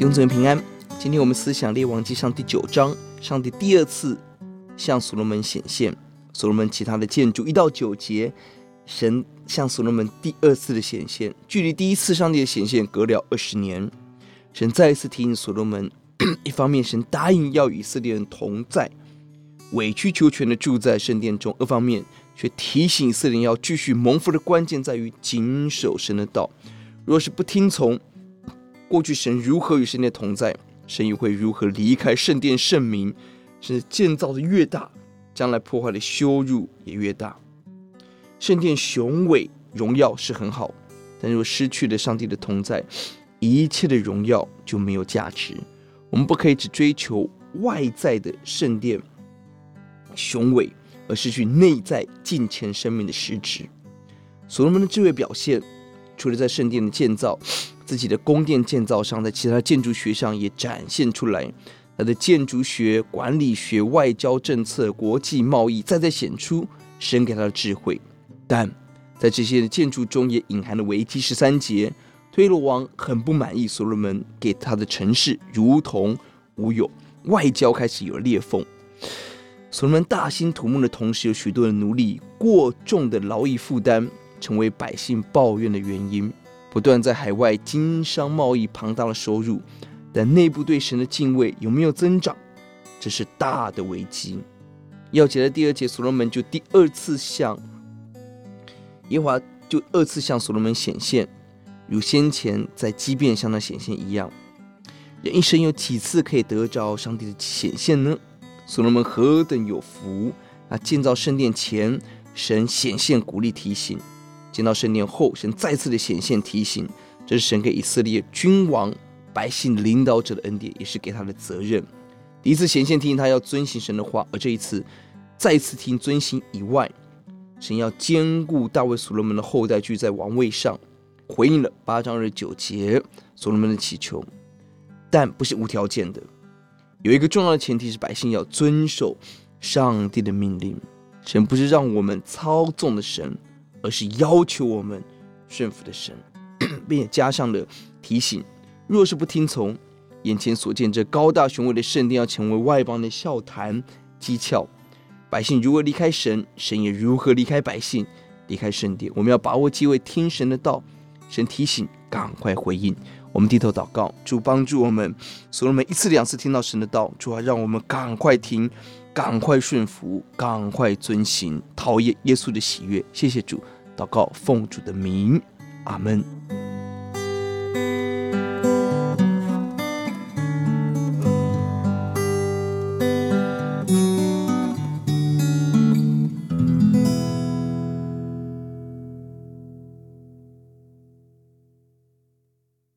弟兄姊妹平安，今天我们思想列王记上第九章，上帝第二次向所罗门显现，所罗门其他的建筑一到九节，神向所罗门第二次的显现，距离第一次上帝的显现隔了二十年，神再一次提醒所罗门，一方面神答应要与以色列人同在，委曲求全的住在圣殿中，二方面却提醒以色列人要继续蒙福的关键在于谨守神的道，若是不听从。过去神如何与圣殿同在，神又会如何离开圣殿圣民？是建造的越大，将来破坏的羞辱也越大。圣殿雄伟荣耀是很好，但若失去了上帝的同在，一切的荣耀就没有价值。我们不可以只追求外在的圣殿雄伟，而失去内在敬虔生命的实质。所罗门的智慧表现，除了在圣殿的建造。自己的宫殿建造上，在其他建筑学上也展现出来，他的建筑学、管理学、外交政策、国际贸易，再再显出神给他的智慧。但在这些建筑中，也隐含了危机。十三节，推罗王很不满意所罗门给他的城市，如同无有，外交开始有了裂缝。所罗门大兴土木的同时，有许多的奴隶，过重的劳役负担，成为百姓抱怨的原因。不断在海外经商贸易庞大的收入，但内部对神的敬畏有没有增长？这是大的危机。要解的第二节，所罗门就第二次向耶华就二次向所罗门显现，如先前在基遍向他显现一样。人一生有几次可以得着上帝的显现呢？所罗门何等有福啊！建造圣殿前，神显现鼓励提醒。见到圣殿后，神再次的显现提醒，这是神给以色列君王、百姓领导者的恩典，也是给他的责任。第一次显现提醒他要遵行神的话，而这一次再次提醒遵行以外，神要兼顾大卫所罗门的后代居在王位上，回应了八章二十九节所罗门的祈求，但不是无条件的，有一个重要的前提是百姓要遵守上帝的命令。神不是让我们操纵的神。而是要求我们顺服的神，并也加上了提醒：若是不听从，眼前所见这高大雄伟的圣殿要成为外邦的笑谈讥诮。百姓如何离开神，神也如何离开百姓，离开圣殿。我们要把握机会听神的道，神提醒，赶快回应。我们低头祷告，主帮助我们，所罗门一次两次听到神的道，主啊，让我们赶快听。赶快顺服，赶快遵行，讨厌耶稣的喜悦。谢谢主，祷告奉主的名，阿门。